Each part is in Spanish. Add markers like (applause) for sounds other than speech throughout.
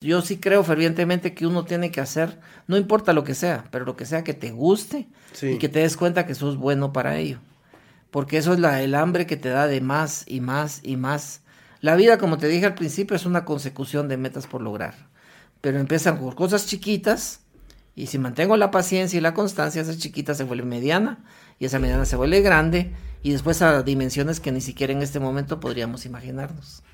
Yo sí creo fervientemente que uno tiene que hacer, no importa lo que sea, pero lo que sea que te guste y que te des cuenta que sos bueno para ello. Porque eso es la, el hambre que te da de más y más y más. La vida, como te dije al principio, es una consecución de metas por lograr. Pero empiezan por cosas chiquitas y si mantengo la paciencia y la constancia, esa chiquita se vuelve mediana y esa mediana se vuelve grande y después a dimensiones que ni siquiera en este momento podríamos imaginarnos.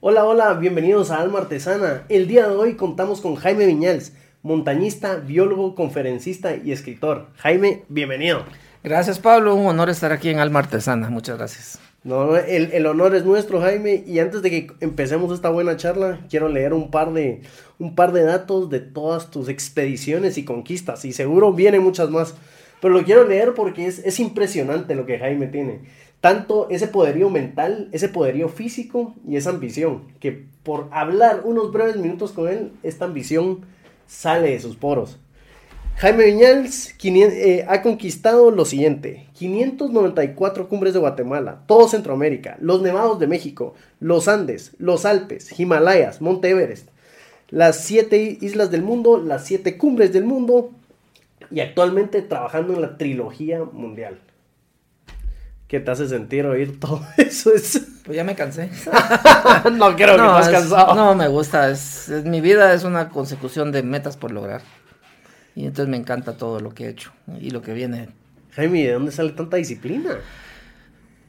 Hola, hola, bienvenidos a Alma Artesana. El día de hoy contamos con Jaime Viñals, montañista, biólogo, conferencista y escritor. Jaime, bienvenido. Gracias Pablo, un honor estar aquí en Alma Artesana, muchas gracias. No, el, el, honor es nuestro, Jaime. Y antes de que empecemos esta buena charla, quiero leer un par de, un par de datos de todas tus expediciones y conquistas. Y seguro vienen muchas más. Pero lo quiero leer porque es, es impresionante lo que Jaime tiene tanto ese poderío mental, ese poderío físico y esa ambición, que por hablar unos breves minutos con él, esta ambición sale de sus poros. Jaime Viñals eh, ha conquistado lo siguiente, 594 cumbres de Guatemala, todo Centroamérica, los nevados de México, los Andes, los Alpes, Himalayas, Monte Everest, las siete islas del mundo, las siete cumbres del mundo y actualmente trabajando en la trilogía mundial. ¿Qué te hace sentir oír todo (laughs) eso? Es... Pues ya me cansé. (laughs) no creo no, que cansado. No, me gusta. Es, mi vida es una consecución de metas por lograr. Y entonces me encanta todo lo que he hecho y lo que viene. Jaime, ¿de dónde sale tanta disciplina?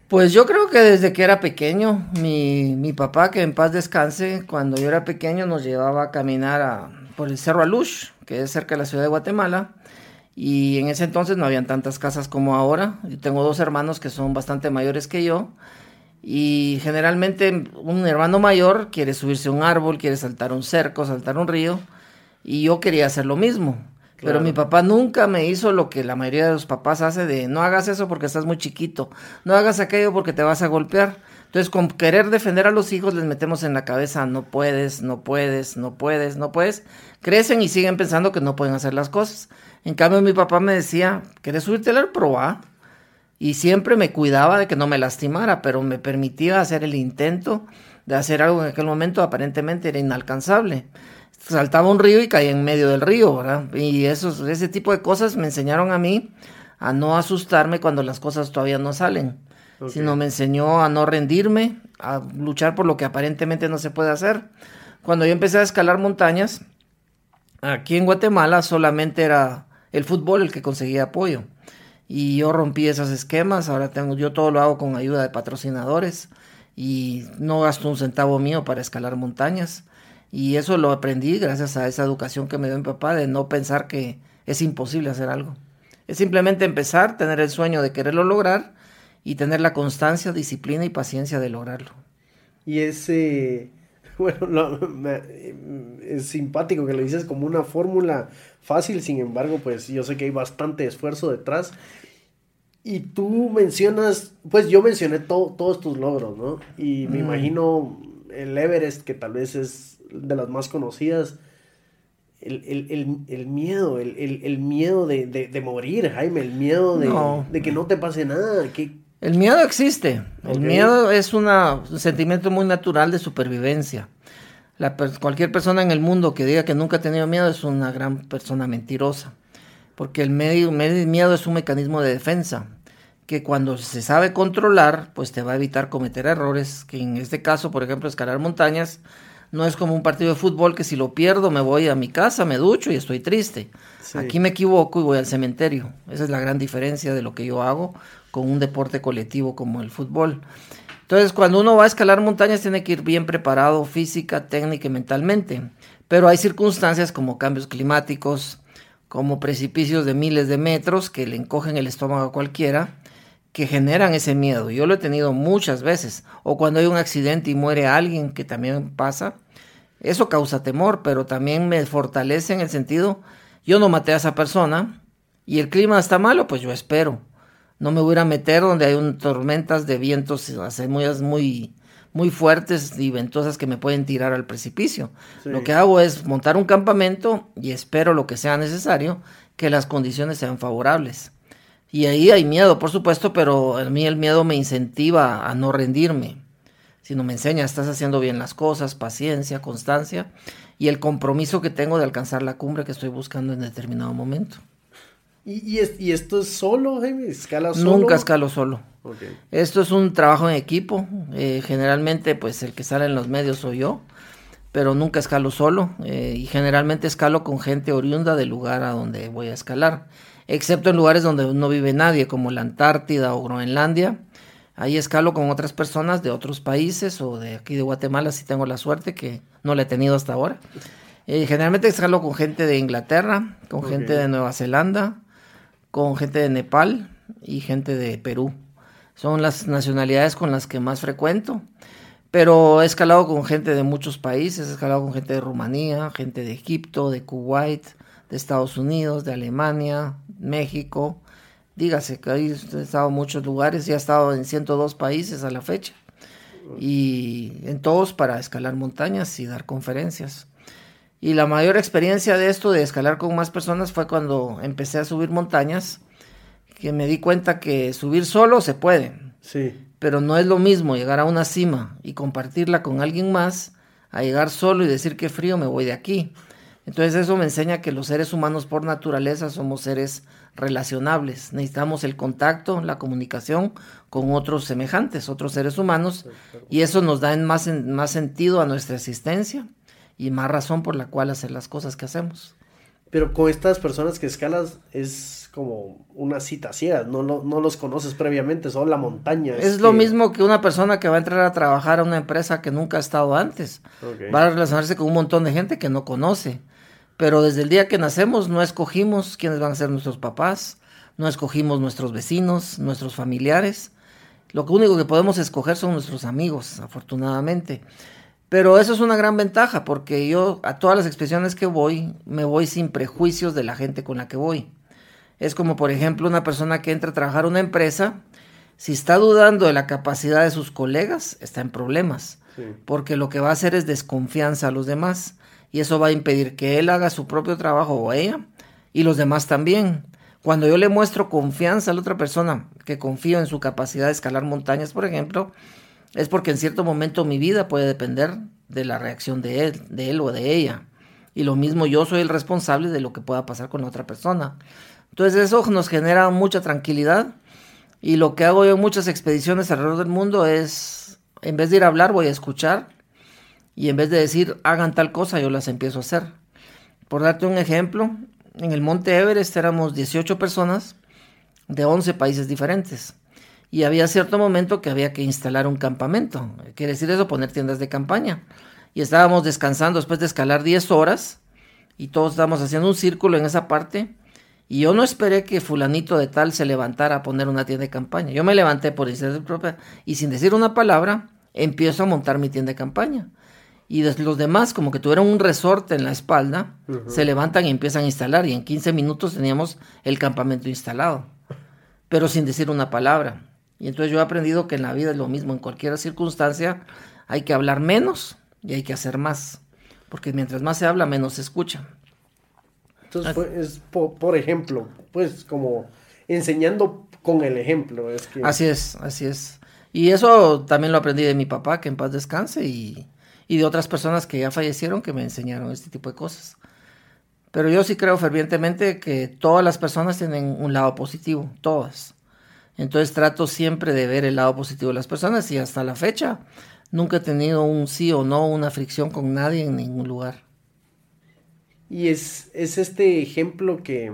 Pues yo creo que desde que era pequeño, mi, mi papá, que en paz descanse, cuando yo era pequeño nos llevaba a caminar a, por el Cerro Alush, que es cerca de la ciudad de Guatemala y en ese entonces no habían tantas casas como ahora. Yo tengo dos hermanos que son bastante mayores que yo. Y generalmente un hermano mayor quiere subirse a un árbol, quiere saltar un cerco, saltar un río. Y yo quería hacer lo mismo. Pero mi papá nunca me hizo lo que la mayoría de los papás hace de no hagas eso porque estás muy chiquito, no hagas aquello porque te vas a golpear. Entonces, con querer defender a los hijos les metemos en la cabeza no puedes, no puedes, no puedes, no puedes. Crecen y siguen pensando que no pueden hacer las cosas. En cambio, mi papá me decía, ¿quieres subirte al proa? Y siempre me cuidaba de que no me lastimara, pero me permitía hacer el intento de hacer algo en aquel momento aparentemente era inalcanzable. Saltaba un río y caía en medio del río, ¿verdad? Y eso, ese tipo de cosas me enseñaron a mí a no asustarme cuando las cosas todavía no salen, sino me enseñó a no rendirme, a luchar por lo que aparentemente no se puede hacer. Cuando yo empecé a escalar montañas, aquí en Guatemala solamente era el fútbol el que conseguía apoyo. Y yo rompí esos esquemas, ahora tengo, yo todo lo hago con ayuda de patrocinadores y no gasto un centavo mío para escalar montañas. Y eso lo aprendí gracias a esa educación que me dio mi papá de no pensar que es imposible hacer algo. Es simplemente empezar, tener el sueño de quererlo lograr y tener la constancia, disciplina y paciencia de lograrlo. Y ese, (laughs) bueno, es simpático que lo dices como una fórmula fácil, sin embargo, pues yo sé que hay bastante esfuerzo detrás. Y tú mencionas, pues yo mencioné todos tus logros, ¿no? Y me mm. imagino el Everest, que tal vez es de las más conocidas. El, miedo, el, miedo de, morir, Jaime, el miedo de, que no te pase nada. Que... El miedo existe. El miedo es un sentimiento muy natural de supervivencia cualquier persona en el mundo que diga que nunca ha tenido miedo es una gran persona mentirosa, porque el, medio, miedo es un mecanismo de defensa que cuando se sabe controlar, pues te va a evitar cometer errores, que en este caso, por ejemplo, escalar montañas, no es como un partido de fútbol que si lo pierdo me voy a mi casa, me ducho y estoy triste. Aquí me equivoco y voy al cementerio. Esa es la gran diferencia de lo que yo hago con un deporte colectivo como el fútbol. Entonces, cuando uno va a escalar montañas, tiene que ir bien preparado física, técnica y mentalmente. Pero hay circunstancias como cambios climáticos, como precipicios de miles de metros que le encogen el estómago a cualquiera, que generan ese miedo. Yo lo he tenido muchas veces. O cuando hay un accidente y muere alguien, que también pasa. Eso causa temor, pero también me fortalece en el sentido, yo no maté a esa persona y el clima está malo, pues yo espero no me voy a meter donde hay un, tormentas de vientos muy, muy, muy fuertes y ventosas que me pueden tirar al precipicio. Lo que hago es montar un campamento y espero lo que sea necesario, que las condiciones sean favorables. Y ahí hay miedo, por supuesto, pero a mí el miedo me incentiva a no rendirme, sino me enseña, estás haciendo bien las cosas, paciencia, constancia y el compromiso que tengo de alcanzar la cumbre que estoy buscando en determinado momento. ¿Y, y, esto es solo, Jaime? ¿Escala solo? Nunca escalo solo. Esto es un trabajo en equipo. Eh, generalmente, pues el que sale en los medios soy yo, pero nunca escalo solo. Eh, y generalmente escalo con gente oriunda del lugar a donde voy a escalar. Excepto en lugares donde no vive nadie, como la Antártida o Groenlandia. Ahí escalo con otras personas de otros países o de aquí de Guatemala, si tengo la suerte, que no la he tenido hasta ahora. Eh, generalmente escalo con gente de Inglaterra, con gente de Nueva Zelanda, con gente de Nepal y gente de Perú. Son las nacionalidades con las que más frecuento. Pero he escalado con gente de muchos países, he escalado con gente de Rumanía, gente de Egipto, de Kuwait, de Estados Unidos, de Alemania, México. Dígase que he estado en muchos lugares y he estado en 102 países a la fecha. Y en todos para escalar montañas y dar conferencias. Y la mayor experiencia de esto, de escalar con más personas, fue cuando empecé a subir montañas, que me di cuenta que subir solo se puede. Sí. Pero no es lo mismo llegar a una cima y compartirla con alguien más, a llegar solo y decir que frío me voy de aquí. Entonces eso me enseña que los seres humanos por naturaleza somos seres relacionables. Necesitamos el contacto, la comunicación con otros semejantes, otros seres humanos, y eso nos da en más, más sentido a nuestra existencia y más razón por la cual hacer las cosas que hacemos. Pero con estas personas que escalas es como una cita ciega, no, no, los conoces previamente, son la montaña. Es, lo mismo que una persona que va a entrar a trabajar a una empresa que nunca ha estado antes. Va a relacionarse con un montón de gente que no conoce. Pero desde el día que nacemos no escogimos quiénes van a ser nuestros papás, no escogimos nuestros vecinos, nuestros familiares. Lo único que podemos escoger son nuestros amigos, afortunadamente. Pero eso es una gran ventaja porque yo a todas las expresiones que voy me voy sin prejuicios de la gente con la que voy. Es como por ejemplo una persona que entra a trabajar a una empresa, si está dudando de la capacidad de sus colegas, está en problemas, porque lo que va a hacer es desconfianza a los demás y eso va a impedir que él haga su propio trabajo o ella y los demás también. Cuando yo le muestro confianza a la otra persona, que confío en su capacidad de escalar montañas, por ejemplo, es porque en cierto momento mi vida puede depender de la reacción de él, de él o de ella. Y lo mismo yo soy el responsable de lo que pueda pasar con la otra persona. Entonces eso nos genera mucha tranquilidad y lo que hago yo en muchas expediciones alrededor del mundo es, en vez de ir a hablar, voy a escuchar y en vez de decir hagan tal cosa, yo las empiezo a hacer. Por darte un ejemplo, en el Monte Everest éramos 18 personas de 11 países diferentes y había cierto momento que había que instalar un campamento. Quiere decir eso, poner tiendas de campaña. Y estábamos descansando después de escalar 10 horas y todos estábamos haciendo un círculo en esa parte. Y yo no esperé que fulanito de tal se levantara a poner una tienda de campaña. Yo me levanté por iniciativa propia y sin decir una palabra empiezo a montar mi tienda de campaña. Y los demás, como que tuvieron un resorte en la espalda, se levantan y empiezan a instalar. Y en 15 minutos teníamos el campamento instalado, pero sin decir una palabra. Y entonces yo he aprendido que en la vida es lo mismo, en cualquier circunstancia hay que hablar menos y hay que hacer más, porque mientras más se habla, menos se escucha. Entonces, pues, por, ejemplo, pues como enseñando con el ejemplo. Es que... Así es, así es. Y eso también lo aprendí de mi papá, que en paz descanse, y, y de otras personas que ya fallecieron que me enseñaron este tipo de cosas. Pero yo sí creo fervientemente que todas las personas tienen un lado positivo, todas. Entonces trato siempre de ver el lado positivo de las personas y hasta la fecha nunca he tenido un sí o no, una fricción con nadie en ningún lugar. Y es, es este ejemplo que,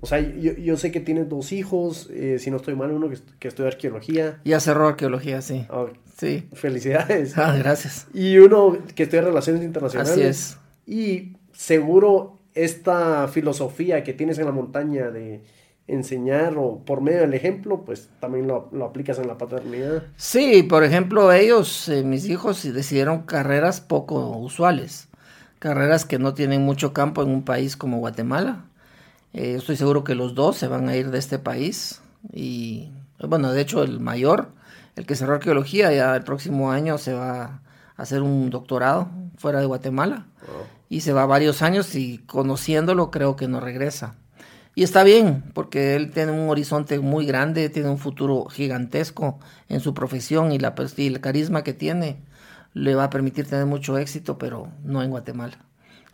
o sea, yo, sé que tienes dos hijos, eh, si no estoy mal, uno que, que estudia arqueología. Ya cerró arqueología, sí. Ah, sí. Felicidades. Ah, gracias. Y uno que estudia relaciones internacionales. Así es. Y seguro esta filosofía que tienes en la montaña de enseñar o por medio del ejemplo, pues también lo, aplicas en la paternidad. Sí, por ejemplo, ellos, eh, mis hijos, decidieron carreras poco usuales, carreras que no tienen mucho campo en un país como Guatemala. Eh, estoy seguro que los dos se van a ir de este país y, bueno, de hecho el mayor el que cerró arqueología, ya el próximo año se va a hacer un doctorado fuera de Guatemala. Y se va varios años y conociéndolo creo que no regresa. Y está bien, porque él tiene un horizonte muy grande, tiene un futuro gigantesco en su profesión y, la, y el carisma que tiene le va a permitir tener mucho éxito, pero no en Guatemala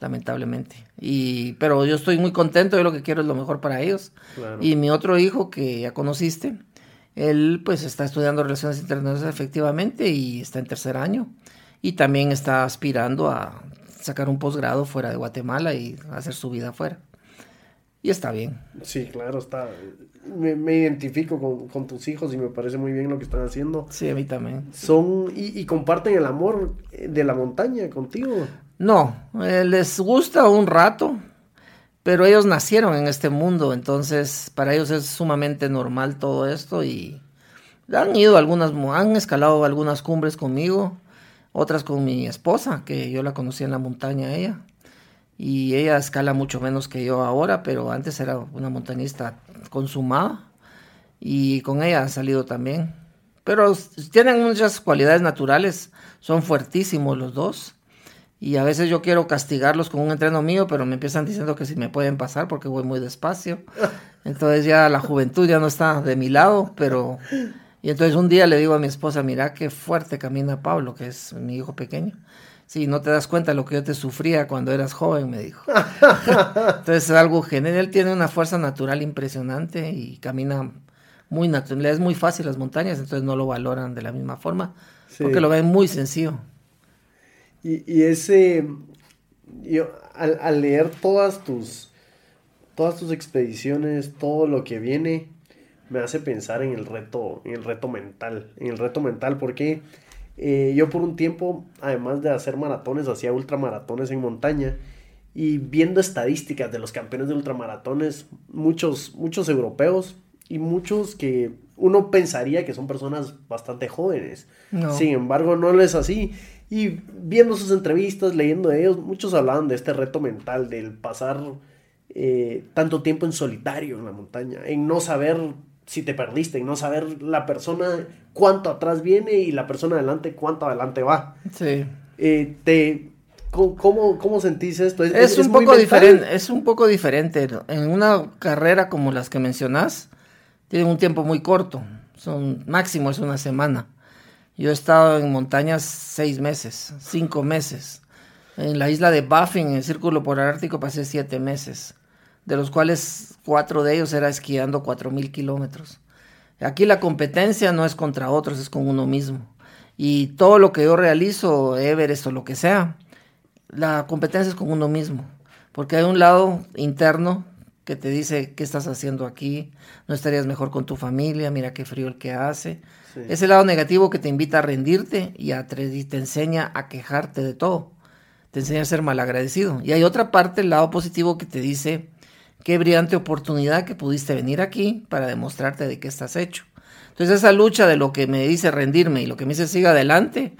lamentablemente. Y, pero yo estoy muy contento, yo lo que quiero es lo mejor para ellos. Y mi otro hijo que ya conociste, él pues está estudiando relaciones internacionales efectivamente y está en tercer año. Y también está aspirando a sacar un posgrado fuera de Guatemala y hacer su vida afuera. Y está bien. Sí, claro, está. Me, identifico con, tus hijos y me parece muy bien lo que están haciendo. Sí, a mí también. Son, y, y comparten el amor de la montaña contigo. No, eh, les gusta un rato, pero ellos nacieron en este mundo, entonces para ellos es sumamente normal todo esto y han ido algunas, han escalado algunas cumbres conmigo, otras con mi esposa, que yo la conocí en la montaña ella, y ella escala mucho menos que yo ahora, pero antes era una montañista consumada y con ella ha salido también. Pero tienen muchas cualidades naturales, son fuertísimos los dos y a veces yo quiero castigarlos con un entreno mío, pero me empiezan diciendo que si me pueden pasar porque voy muy despacio. (laughs) Entonces ya la juventud ya no está de mi lado, pero... Y entonces un día le digo a mi esposa, mira qué fuerte camina Pablo, que es mi hijo pequeño. Sí, no te das cuenta de lo que yo te sufría cuando eras joven, me dijo. (laughs) entonces es algo genial. Él tiene una fuerza natural impresionante y camina muy natural. Es muy fácil las montañas, entonces no lo valoran de la misma forma, porque lo ven muy sencillo. Y, ese, yo, al, leer todas tus, todas tus expediciones, todo lo que viene, me hace pensar en el reto, en el reto mental, en el reto mental, porque eh, yo por un tiempo, además de hacer maratones, hacía ultramaratones en montaña, y viendo estadísticas de los campeones de ultramaratones, muchos, muchos europeos y muchos que uno pensaría que son personas bastante jóvenes. Sin embargo, no lo es así. Y viendo sus entrevistas, leyendo de ellos, muchos hablaban de este reto mental, del pasar eh, tanto tiempo en solitario en la montaña, en no saber si te perdiste, en no saber la persona cuánto atrás viene y la persona adelante cuánto adelante va. Sí. Eh, te, ¿cómo, ¿Cómo sentís esto? Es, un poco diferente, es un poco diferente. En una carrera como las que mencionás, tienen un tiempo muy corto, son máximo es una semana. Yo he estado en montañas seis meses, cinco meses. En la isla de Baffin, en el Círculo Polar Ártico, pasé siete meses, de los cuales cuatro de ellos era esquiando cuatro mil kilómetros. Aquí la competencia no es contra otros, es con uno mismo. Y todo lo que yo realizo, Everest o lo que sea, la competencia es con uno mismo. Porque hay un lado interno que te dice qué estás haciendo aquí, no estarías mejor con tu familia, mira qué frío el que hace. Ese lado negativo que te invita a rendirte y, a, te enseña a quejarte de todo, te enseña a ser malagradecido. Y hay otra parte, el lado positivo que te dice qué brillante oportunidad que pudiste venir aquí para demostrarte de qué estás hecho. Entonces esa lucha de lo que me dice rendirme y lo que me dice siga adelante,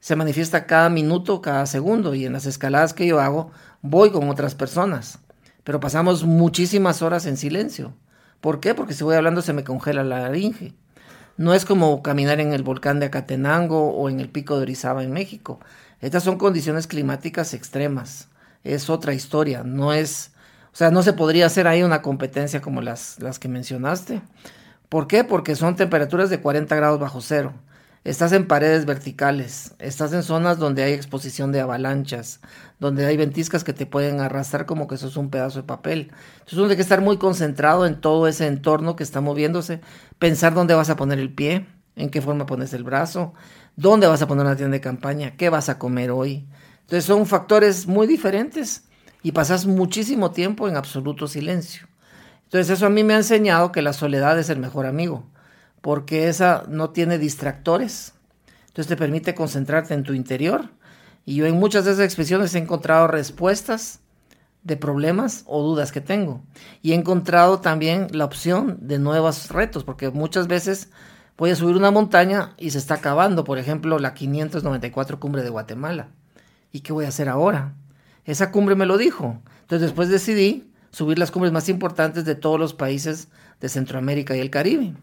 se manifiesta cada minuto, cada segundo. Y en las escaladas que yo hago, voy con otras personas pero pasamos muchísimas horas en silencio. ¿Por qué? Porque si voy hablando se me congela la laringe. No es como caminar en el volcán de Acatenango o en el pico de Orizaba en México. Estas son condiciones climáticas extremas. Es otra historia. No es, o sea, no se podría hacer ahí una competencia como las, las que mencionaste. ¿Por qué? Porque son temperaturas de 40 grados bajo cero. Estás en paredes verticales, estás en zonas donde hay exposición de avalanchas, donde hay ventiscas que te pueden arrastrar como que sos un pedazo de papel. Entonces uno tiene que estar muy concentrado en todo ese entorno que está moviéndose, pensar dónde vas a poner el pie, en qué forma pones el brazo, dónde vas a poner una tienda de campaña, qué vas a comer hoy. Entonces son factores muy diferentes y pasas muchísimo tiempo en absoluto silencio. Entonces eso a mí me ha enseñado que la soledad es el mejor amigo porque esa no tiene distractores. Entonces te permite concentrarte en tu interior. Y yo en muchas de esas expresiones he encontrado respuestas de problemas o dudas que tengo. Y he encontrado también la opción de nuevos retos, porque muchas veces voy a subir una montaña y se está acabando, por ejemplo, la 594 cumbre de Guatemala. ¿Y qué voy a hacer ahora? Esa cumbre me lo dijo. Entonces después decidí subir las cumbres más importantes de todos los países de Centroamérica y el Caribe.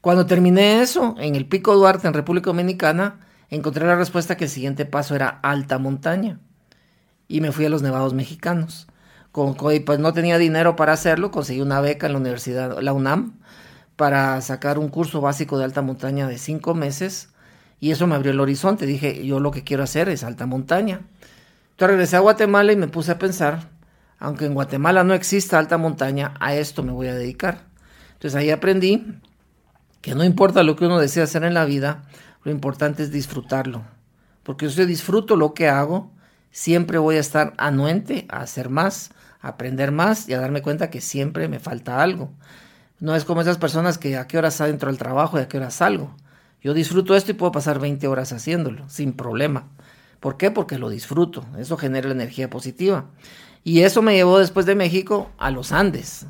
Cuando terminé eso, en el Pico Duarte, en República Dominicana, encontré la respuesta que el siguiente paso era alta montaña. Y me fui a los nevados mexicanos. Con, pues no tenía dinero para hacerlo, conseguí una beca en la universidad, la UNAM, para sacar un curso básico de alta montaña de cinco meses. Y eso me abrió el horizonte. Dije, yo lo que quiero hacer es alta montaña. Entonces regresé a Guatemala y me puse a pensar, aunque en Guatemala no exista alta montaña, a esto me voy a dedicar. Entonces ahí aprendí que no importa lo que uno desea hacer en la vida, lo importante es disfrutarlo. Porque si yo disfruto lo que hago, siempre voy a estar anuente a hacer más, a aprender más y a darme cuenta que siempre me falta algo. No es como esas personas que a qué horas entro al trabajo y a qué horas salgo. Yo disfruto esto y puedo pasar 20 horas haciéndolo, sin problema. ¿Por qué? Porque lo disfruto. Eso genera energía positiva. Y eso me llevó después de México a los Andes.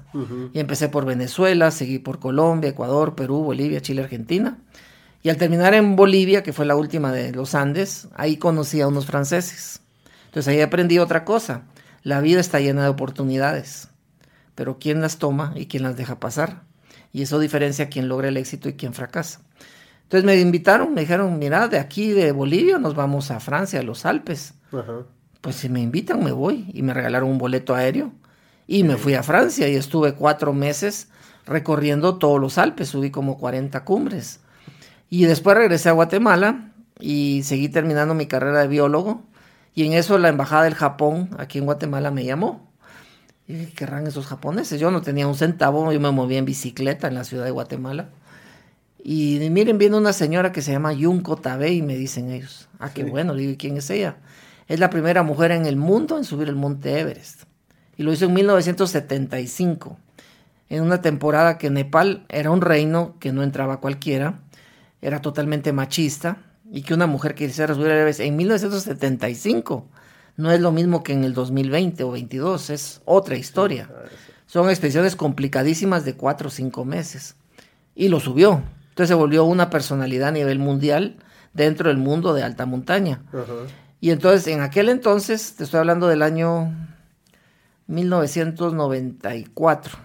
Y empecé por Venezuela, seguí por Colombia, Ecuador, Perú, Bolivia, Chile, Argentina. Y al terminar en Bolivia, que fue la última de los Andes, ahí conocí a unos franceses. Entonces ahí aprendí otra cosa. La vida está llena de oportunidades. Pero ¿quién las toma y quién las deja pasar? Y eso diferencia a quién logra el éxito y quién fracasa. Entonces me invitaron, me dijeron, mira, de aquí de Bolivia nos vamos a Francia, a los Alpes. Pues si me invitan, me voy. Y me regalaron un boleto aéreo. Y me fui a Francia y estuve cuatro meses recorriendo todos los Alpes. Subí como 40 cumbres. Y después regresé a Guatemala y seguí terminando mi carrera de biólogo. Y en eso la embajada del Japón aquí en Guatemala me llamó. Y dije, ¿qué querrán esos japoneses? Yo no tenía un centavo, yo me movía en bicicleta en la ciudad de Guatemala. Y miren, viene una señora que se llama Yunko y me dicen ellos. Ah, qué bueno, le digo, ¿y quién es ella? Es la primera mujer en el mundo en subir el monte Everest. Y lo hizo en 1975, en una temporada que Nepal era un reino que no entraba cualquiera, era totalmente machista, y que una mujer quisiera subir el Everest en 1975 no es lo mismo que en el 2020 o 22, es otra historia. Son expediciones complicadísimas de cuatro o cinco meses. Y lo subió. Entonces se volvió una personalidad a nivel mundial dentro del mundo de alta montaña. Y entonces, en aquel entonces, te estoy hablando del año 1994,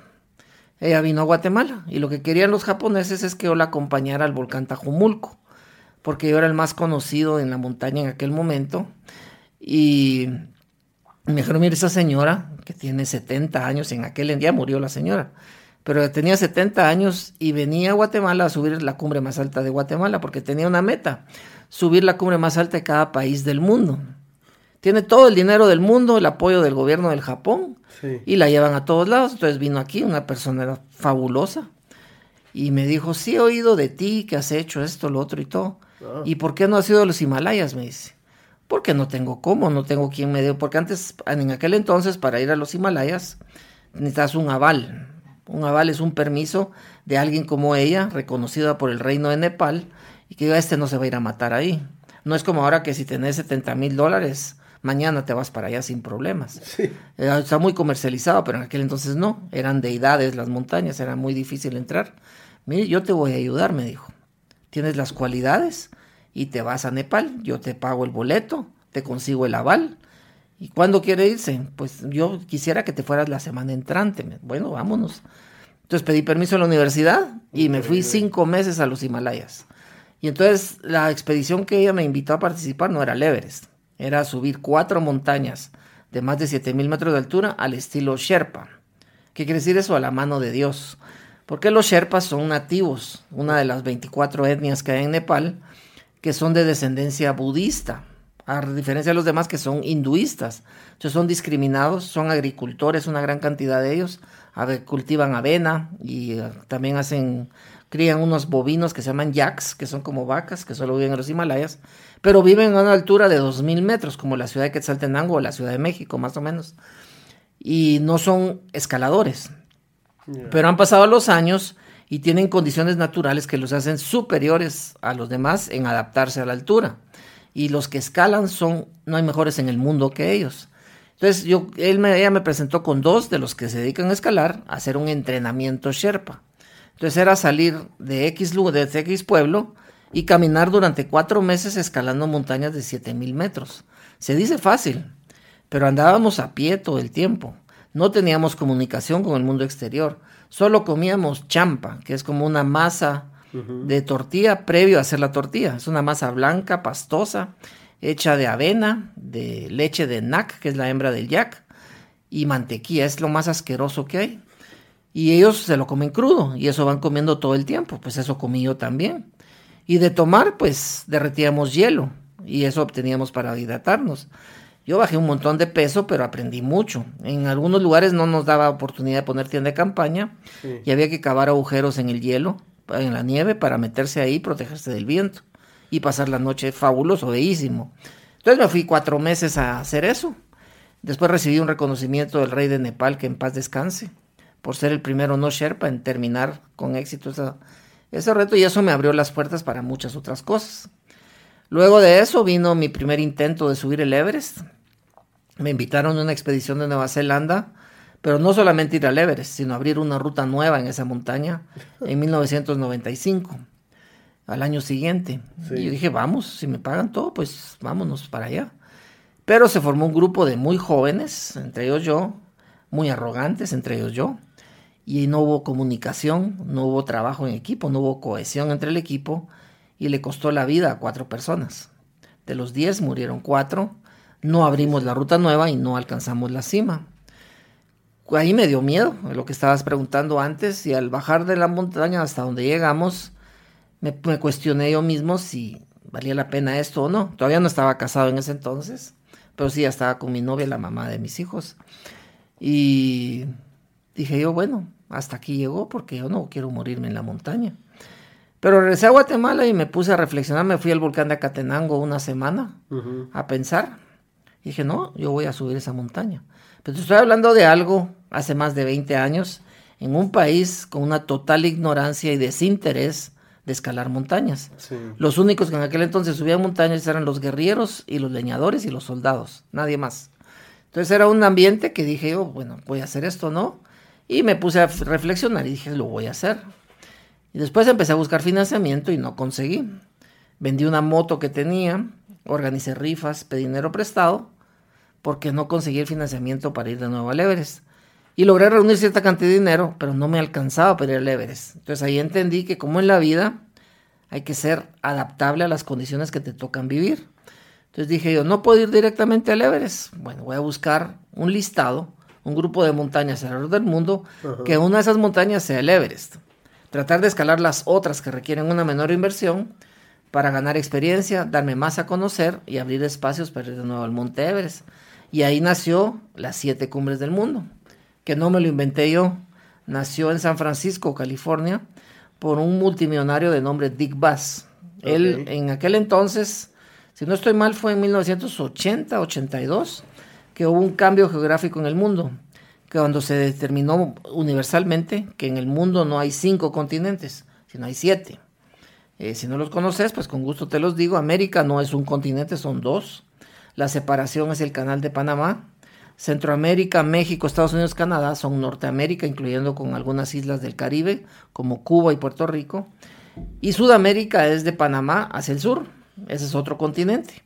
ella vino a Guatemala y lo que querían los japoneses es que yo la acompañara al volcán Tajumulco, porque yo era el más conocido en la montaña en aquel momento. Y me dijeron, mira, esa señora que tiene 70 años, en aquel día murió la señora, pero tenía 70 años y venía a Guatemala a subir la cumbre más alta de Guatemala porque tenía una meta, subir la cumbre más alta de cada país del mundo. Tiene todo el dinero del mundo, el apoyo del gobierno del Japón y la llevan a todos lados. Entonces vino aquí una persona fabulosa y me dijo, sí he oído de ti que has hecho esto, lo otro y todo. Ah. ¿Y por qué no has ido a los Himalayas? Me dice. Porque no tengo cómo, no tengo quien me dé. Porque antes, en aquel entonces, para ir a los Himalayas, necesitas un aval un aval es un permiso de alguien como ella, reconocida por el reino de Nepal, y que diga, este no se va a ir a matar ahí. No es como ahora que si tenés 70 mil dólares, mañana te vas para allá sin problemas. Eh, está muy comercializado, pero en aquel entonces no. Eran deidades las montañas, era muy difícil entrar. Mire, yo te voy a ayudar, me dijo. Tienes las cualidades y te vas a Nepal, yo te pago el boleto, te consigo el aval. ¿Y cuándo quiere irse? Pues yo quisiera que te fueras la semana entrante. Bueno, vámonos. Entonces pedí permiso a la universidad y me fui cinco meses a los Himalayas. Y entonces la expedición que ella me invitó a participar no era el Everest, era subir cuatro montañas de más de 7000 metros de altura al estilo Sherpa. ¿Qué quiere decir eso? A la mano de Dios. Porque los Sherpas son nativos, una de las 24 etnias que hay en Nepal, que son de descendencia budista, a diferencia de los demás que son hinduistas. Entonces son discriminados, son agricultores, una gran cantidad de ellos, cultivan avena y eh, también hacen, crían unos bovinos que se llaman yaks, que son como vacas, que solo viven en los Himalayas, pero viven a una altura de 2.000 metros, como la ciudad de Quetzaltenango o la ciudad de México, más o menos. Y no son escaladores. Pero han pasado los años y tienen condiciones naturales que los hacen superiores a los demás en adaptarse a la altura. Y los que escalan son, no hay mejores en el mundo que ellos. Entonces, yo, él me, ella me presentó con dos de los que se dedican a escalar a hacer un entrenamiento Sherpa. Entonces era salir de X, de X pueblo y caminar durante cuatro meses escalando montañas de 7000 metros. Se dice fácil, pero andábamos a pie todo el tiempo. No teníamos comunicación con el mundo exterior. Solo comíamos champa, que es como una masa de tortilla previo a hacer la tortilla. Es una masa blanca, pastosa, hecha de avena, de leche de nac, que es la hembra del yak, y mantequilla. Es lo más asqueroso que hay. Y ellos se lo comen crudo y eso van comiendo todo el tiempo. Pues eso comí yo también. Y de tomar, pues derretíamos hielo y eso obteníamos para hidratarnos. Yo bajé un montón de peso, pero aprendí mucho. En algunos lugares no nos daba oportunidad de poner tienda de campaña y había que cavar agujeros en el hielo, en la nieve, para meterse ahí y protegerse del viento y pasar la noche fabuloso, bellísimo. Entonces me fui cuatro meses a hacer eso. Después recibí un reconocimiento del rey de Nepal, que en paz descanse, por ser el primero no Sherpa en terminar con éxito ese reto y eso me abrió las puertas para muchas otras cosas. Luego de eso vino mi primer intento de subir el Everest. Me invitaron a una expedición de Nueva Zelanda, pero no solamente ir al Everest, sino abrir una ruta nueva en esa montaña en 1995, al año siguiente. Y yo dije, vamos, si me pagan todo, pues vámonos para allá. Pero se formó un grupo de muy jóvenes, entre ellos yo, muy arrogantes, entre ellos yo, y no hubo comunicación, no hubo trabajo en equipo, no hubo cohesión entre el equipo y le costó la vida a cuatro personas. De los diez murieron cuatro, no abrimos la ruta nueva y no alcanzamos la cima. Ahí me dio miedo, lo que estabas preguntando antes, y al bajar de la montaña hasta donde llegamos, me, cuestioné yo mismo si valía la pena esto o no. Todavía no estaba casado en ese entonces, pero sí ya estaba con mi novia, la mamá de mis hijos. Y dije yo, bueno, hasta aquí llegó porque yo no quiero morirme en la montaña. Pero regresé a Guatemala y me puse a reflexionar, me fui al volcán de Acatenango una semana a pensar. Y dije, no, yo voy a subir esa montaña. Pero estoy hablando de algo hace más de 20 años, en un país con una total ignorancia y desinterés de escalar montañas. Los únicos que en aquel entonces subían montañas eran los guerrilleros y los leñadores y los soldados, nadie más. Entonces era un ambiente que dije, oh, bueno, voy a hacer esto, ¿no? Y me puse a reflexionar y dije, lo voy a hacer. Y después empecé a buscar financiamiento y no conseguí. Vendí una moto que tenía, organicé rifas, pedí dinero prestado, porque no conseguí el financiamiento para ir de nuevo al Everest. Y logré reunir cierta cantidad de dinero, pero no me alcanzaba para ir al Everest. Entonces ahí entendí que como en la vida hay que ser adaptable a las condiciones que te tocan vivir. Entonces dije yo, no puedo ir directamente al Everest. Bueno, voy a buscar un listado, un grupo de montañas alrededor del mundo, que una de esas montañas sea el Everest. Tratar de escalar las otras que requieren una menor inversión para ganar experiencia, darme más a conocer y abrir espacios para ir de nuevo al Monte Everest. Y ahí nació las siete cumbres del mundo, que no me lo inventé yo. Nació en San Francisco, California, por un multimillonario de nombre Dick Bass. Él en aquel entonces si no estoy mal, fue en 1980-82 que hubo un cambio geográfico en el mundo, que cuando se determinó universalmente que en el mundo no hay cinco continentes, sino hay siete. Eh, si no los conoces, pues con gusto te los digo. América no es un continente, son dos. La separación es el canal de Panamá. Centroamérica, México, Estados Unidos, Canadá son Norteamérica, incluyendo con algunas islas del Caribe, como Cuba y Puerto Rico. Y Sudamérica es de Panamá hacia el sur, ese es otro continente.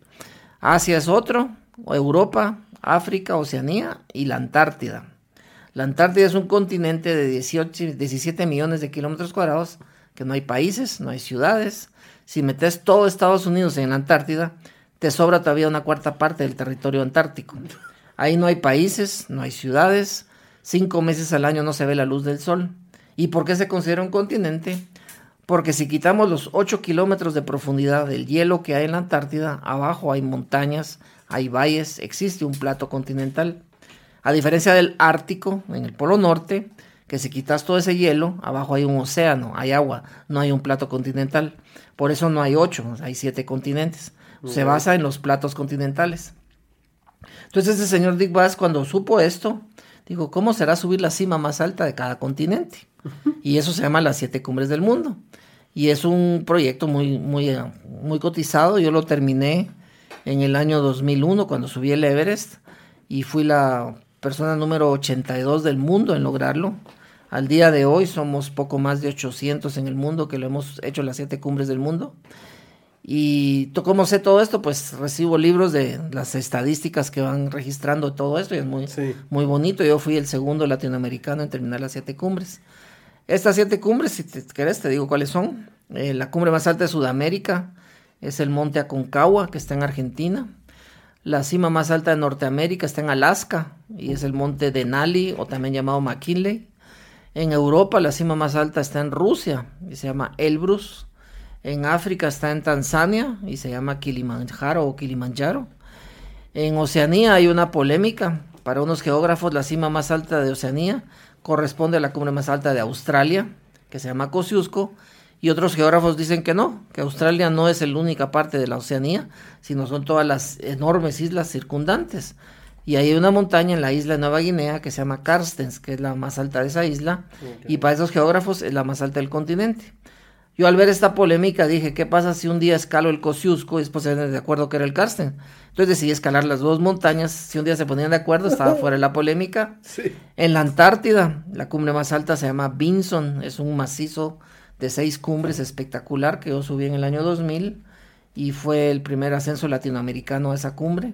Asia es otro, Europa, África, Oceanía y la Antártida. La Antártida es un continente de 18, 17 millones de kilómetros cuadrados, que no hay países, no hay ciudades. Si metes todo Estados Unidos en la Antártida, te sobra todavía una cuarta parte del territorio antártico. Ahí no hay países, no hay ciudades, cinco meses al año no se ve la luz del sol. ¿Y por qué se considera un continente? Porque si quitamos los 8 kilómetros de profundidad del hielo que hay en la Antártida, abajo hay montañas, hay valles, existe un plato continental. A diferencia del Ártico, en el Polo Norte, que si quitas todo ese hielo, abajo hay un océano, hay agua, no hay un plato continental. Por eso no hay 8, hay 7 continentes. Se basa en los platos continentales. Entonces ese señor Dick Bass, cuando supo esto, dijo, ¿cómo será subir la cima más alta de cada continente? Y eso se llama las siete cumbres del mundo. Y es un proyecto muy, muy, muy cotizado. Yo lo terminé en el año 2001 cuando subí el Everest y fui la persona número 82 del mundo en lograrlo. Al día de hoy somos poco más de 800 en el mundo que lo hemos hecho las siete cumbres del mundo. Y como sé todo esto, pues recibo libros de las estadísticas que van registrando todo esto y es muy, muy bonito. Yo fui el segundo latinoamericano en terminar las siete cumbres. Estas siete cumbres, si te querés, te digo cuáles son. Eh, la cumbre más alta de Sudamérica es el Monte Aconcagua, que está en Argentina. La cima más alta de Norteamérica está en Alaska y es el Monte Denali o también llamado McKinley. En Europa la cima más alta está en Rusia y se llama Elbrus. En África está en Tanzania y se llama Kilimanjaro o Kilimanjaro. En Oceanía hay una polémica. Para unos geógrafos la cima más alta de Oceanía corresponde a la cumbre más alta de Australia, que se llama Kosciuszko, y otros geógrafos dicen que no, que Australia no es la única parte de la Oceanía, sino son todas las enormes islas circundantes. Y hay una montaña en la isla de Nueva Guinea que se llama Carstens, que es la más alta de esa isla, y para esos geógrafos es la más alta del continente. Yo al ver esta polémica dije, ¿qué pasa si un día escalo el Kosciuszko y después se de acuerdo que era el Carsten? Entonces decidí escalar las dos montañas, si un día se ponían de acuerdo, estaba (laughs) fuera de la polémica. En la Antártida, la cumbre más alta se llama Vinson, es un macizo de seis cumbres espectacular que yo subí en el año 2000 y fue el primer ascenso latinoamericano a esa cumbre.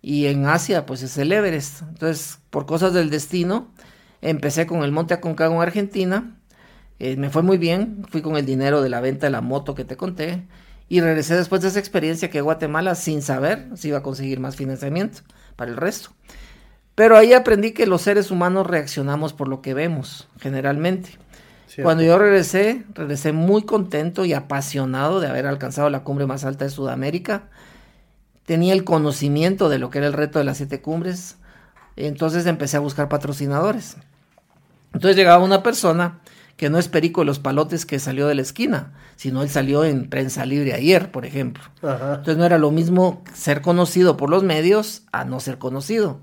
Y en Asia, pues es el Everest. Entonces, por cosas del destino, empecé con el Monte Aconcagua en Argentina. Eh, me fue muy bien, fui con el dinero de la venta de la moto que te conté. Y regresé después de esa experiencia que Guatemala sin saber si iba a conseguir más financiamiento para el resto. Pero ahí aprendí que los seres humanos reaccionamos por lo que vemos, generalmente. Cuando yo regresé, regresé muy contento y apasionado de haber alcanzado la cumbre más alta de Sudamérica. Tenía el conocimiento de lo que era el reto de las siete cumbres. Entonces empecé a buscar patrocinadores. Entonces llegaba una persona que no es Perico de los Palotes que salió de la esquina, sino él salió en prensa libre ayer, por ejemplo. Entonces no era lo mismo ser conocido por los medios a no ser conocido.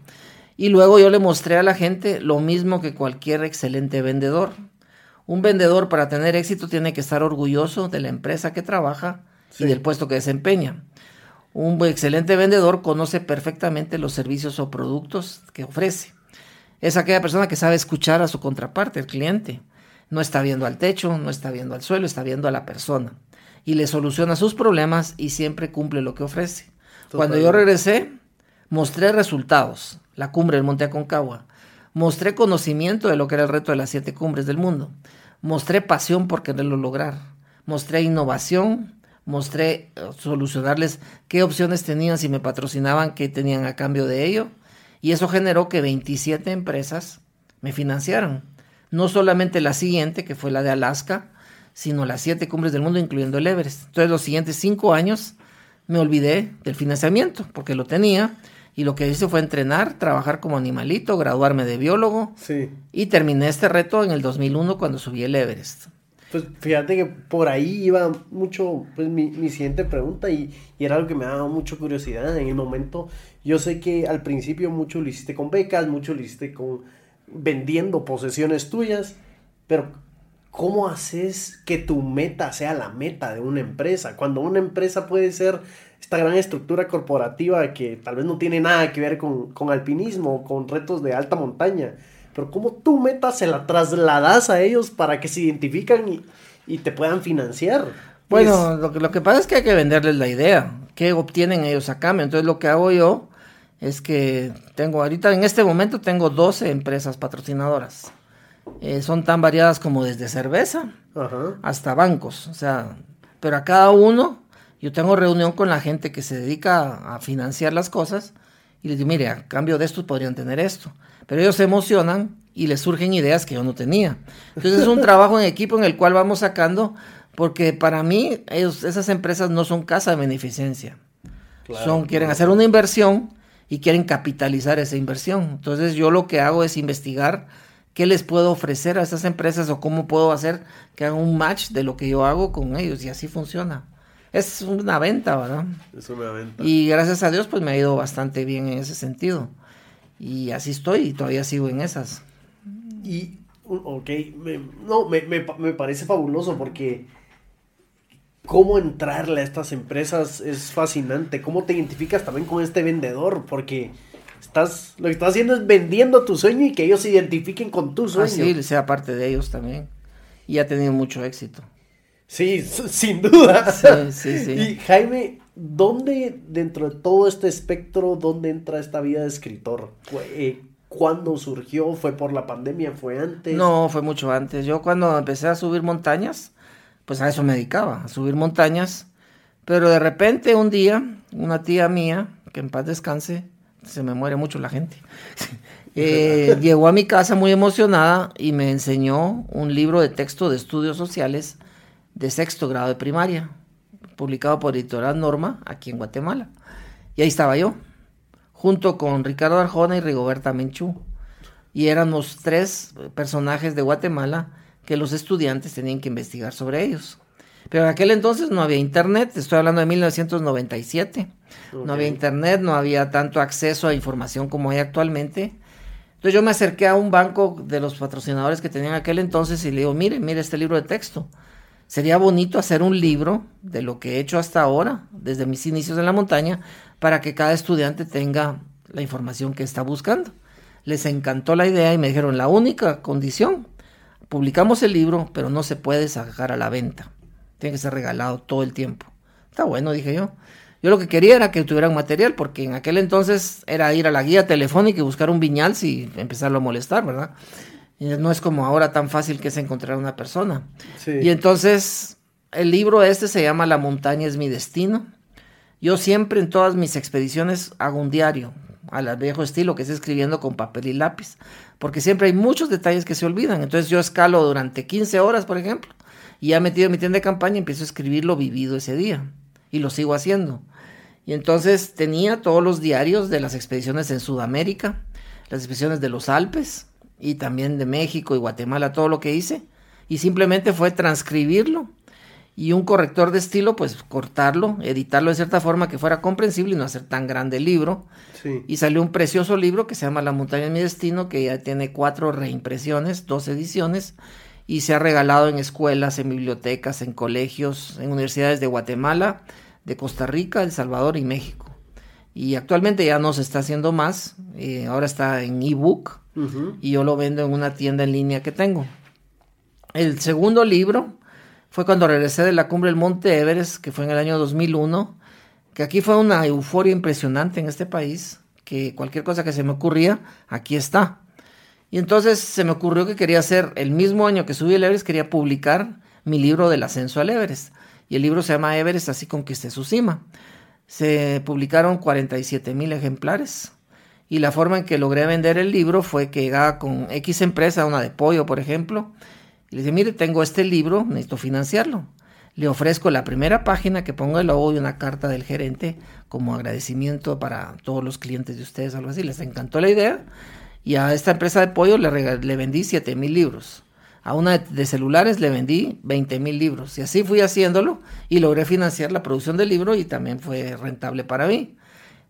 Y luego yo le mostré a la gente lo mismo que cualquier excelente vendedor. Un vendedor para tener éxito tiene que estar orgulloso de la empresa que trabaja y del puesto que desempeña. Un excelente vendedor conoce perfectamente los servicios o productos que ofrece. Es aquella persona que sabe escuchar a su contraparte, el cliente. No está viendo al techo, no está viendo al suelo, está viendo a la persona. Y le soluciona sus problemas y siempre cumple lo que ofrece. Cuando yo regresé, mostré resultados. La cumbre del Monte Aconcagua. Mostré conocimiento de lo que era el reto de las siete cumbres del mundo. Mostré pasión por quererlo lograr. Mostré innovación. Mostré eh, solucionarles qué opciones tenían si me patrocinaban, qué tenían a cambio de ello. Y eso generó que 27 empresas me financiaran. No solamente la siguiente, que fue la de Alaska, sino las siete cumbres del mundo, incluyendo el Everest. Entonces, los siguientes cinco años me olvidé del financiamiento, porque lo tenía y lo que hice fue entrenar, trabajar como animalito, graduarme de biólogo. Sí. Y terminé este reto en el 2001 cuando subí el Everest. Pues fíjate que por ahí iba mucho, pues mi, mi siguiente pregunta y, y, era algo que me daba mucha curiosidad en el momento. Yo sé que al principio mucho lo hiciste con becas, mucho lo hiciste con vendiendo posesiones tuyas, pero ¿cómo haces que tu meta sea la meta de una empresa? Cuando una empresa puede ser esta gran estructura corporativa que tal vez no tiene nada que ver con, con alpinismo, con retos de alta montaña, pero cómo tu meta se la trasladas a ellos para que se identifican y, y te puedan financiar. Bueno, lo, que, lo que pasa es que hay que venderles la idea, qué obtienen ellos a cambio. Entonces lo que hago yo es que tengo ahorita, en este momento tengo 12 empresas patrocinadoras. Eh, son tan variadas como desde cerveza hasta bancos, o sea, pero a cada uno yo tengo reunión con la gente que se dedica a financiar las cosas y les digo, mire, a cambio de esto podrían tener esto. Pero ellos se emocionan y les surgen ideas que yo no tenía. Entonces es un (laughs) trabajo en equipo en el cual vamos sacando, porque para mí ellos, esas empresas no son casa de beneficencia. son, quieren hacer una inversión y quieren capitalizar esa inversión. Entonces yo lo que hago es investigar qué les puedo ofrecer a esas empresas o cómo puedo hacer que hagan un match de lo que yo hago con ellos y así funciona es una venta, ¿verdad? Es una venta. Y gracias a Dios, pues me ha ido bastante bien en ese sentido. Y así estoy y todavía sigo en esas. Y, ok, no, me, me, me parece fabuloso porque cómo entrarle a estas empresas es fascinante. Cómo te identificas también con este vendedor, porque estás, lo que estás haciendo es vendiendo tu sueño y que ellos se identifiquen con tu sueño. Así sea parte de ellos también. Y ha tenido mucho éxito. Sí, sin duda. Sí, (laughs) sí, sí. Y Jaime, ¿dónde dentro de todo este espectro, dónde entra esta vida de escritor? Eh, ¿Cuándo surgió? ¿Fue por la pandemia? ¿Fue antes? No, fue mucho antes. Yo cuando empecé a subir montañas, pues a eso me dedicaba, a subir montañas. Pero de repente un día, una tía mía, que en paz descanse, se me muere mucho la gente, (laughs) eh, (laughs) llegó a mi casa muy emocionada y me enseñó un libro de texto de estudios sociales de sexto grado de primaria, publicado por Editorial Norma, aquí en Guatemala. Y ahí estaba yo, junto con Ricardo Arjona y Rigoberta Menchú. Y éramos tres personajes de Guatemala que los estudiantes tenían que investigar sobre ellos. Pero en aquel entonces no había internet, estoy hablando de 1997. No había internet, no había tanto acceso a información como hay actualmente. Entonces yo me acerqué a un banco de los patrocinadores que tenían en aquel entonces y le digo, mire, mire este libro de texto. Sería bonito hacer un libro de lo que he hecho hasta ahora, desde mis inicios en la montaña, para que cada estudiante tenga la información que está buscando. Les encantó la idea y me dijeron, la única condición, publicamos el libro, pero no se puede sacar a la venta. Tiene que ser regalado todo el tiempo. Está bueno, dije yo. Yo lo que quería era que tuvieran material, porque en aquel entonces era ir a la guía telefónica y buscar un viñal y empezarlo a molestar, ¿verdad? No es como ahora tan fácil que es encontrar una persona. Y entonces el libro este se llama La montaña es mi destino. Yo siempre en todas mis expediciones hago un diario, al viejo estilo, que es escribiendo con papel y lápiz, porque siempre hay muchos detalles que se olvidan. Entonces yo escalo durante 15 horas, por ejemplo, y ya metido en mi tienda de campaña empiezo a escribir lo vivido ese día y lo sigo haciendo. Y entonces tenía todos los diarios de las expediciones en Sudamérica, las expediciones de los Alpes y también de México y Guatemala, todo lo que hice. Y simplemente fue transcribirlo y un corrector de estilo, pues cortarlo, editarlo de cierta forma que fuera comprensible y no hacer tan grande el libro. Y salió un precioso libro que se llama La montaña de mi destino, que ya tiene cuatro reimpresiones, dos ediciones y se ha regalado en escuelas, en bibliotecas, en colegios, en universidades de Guatemala, de Costa Rica, El Salvador y México. Y actualmente ya no se está haciendo más, eh, ahora está en ebook y yo lo vendo en una tienda en línea que tengo. El segundo libro fue cuando regresé de la cumbre del Monte Everest, que fue en el año 2001, que aquí fue una euforia impresionante en este país, que cualquier cosa que se me ocurría, aquí está. Y entonces se me ocurrió que quería hacer, el mismo año que subí el Everest, quería publicar mi libro del ascenso al Everest. Y el libro se llama Everest, así conquisté su cima. Se publicaron 47 mil ejemplares. Y la forma en que logré vender el libro fue que llegaba con X empresa, una de pollo, por ejemplo, y le dije, mire, tengo este libro, necesito financiarlo. Le ofrezco la primera página que ponga el logo y una carta del gerente como agradecimiento para todos los clientes de ustedes, algo así. Les encantó la idea y a esta empresa de pollo le, le vendí 7 mil libros. A una de, celulares le vendí 20 mil libros. Y así fui haciéndolo y logré financiar la producción del libro y también fue rentable para mí.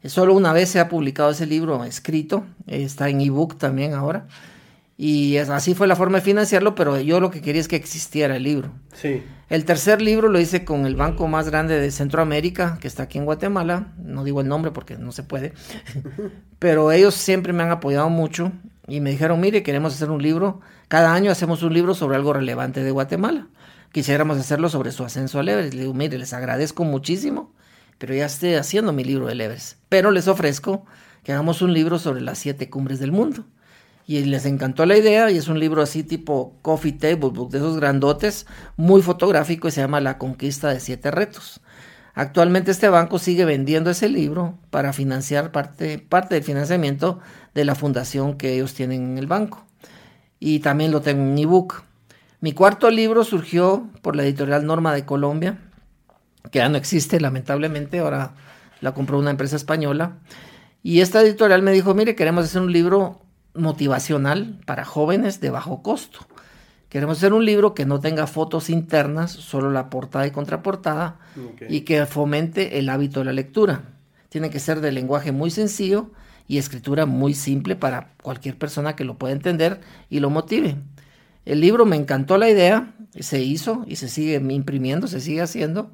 Solo una vez se ha publicado ese libro escrito, está en ebook también ahora. Y así fue la forma de financiarlo, pero yo lo que quería es que existiera el libro. Sí. El tercer libro lo hice con el banco más grande de Centroamérica, que está aquí en Guatemala. No digo el nombre porque no se puede. (laughs) pero ellos siempre me han apoyado mucho y me dijeron, mire, queremos hacer un libro. Cada año hacemos un libro sobre algo relevante de Guatemala. Quisiéramos hacerlo sobre su ascenso al Everest. Le digo, mire, les agradezco muchísimo, pero ya estoy haciendo mi libro del Everest. Pero les ofrezco que hagamos un libro sobre las siete cumbres del mundo y les encantó la idea y es un libro así tipo coffee table book de esos grandotes, muy fotográfico y se llama La conquista de siete retos. Actualmente este banco sigue vendiendo ese libro para financiar parte, parte del financiamiento de la fundación que ellos tienen en el banco. Y también lo tengo en ebook. Mi cuarto libro surgió por la editorial Norma de Colombia, que ya no existe lamentablemente, ahora la compró una empresa española. Y esta editorial me dijo, mire, queremos hacer un libro motivacional para jóvenes de bajo costo. Queremos hacer un libro que no tenga fotos internas, solo la portada y contraportada, y que fomente el hábito de la lectura. Tiene que ser de lenguaje muy sencillo y escritura muy simple para cualquier persona que lo pueda entender y lo motive. El libro me encantó la idea, se hizo y se sigue imprimiendo, se sigue haciendo,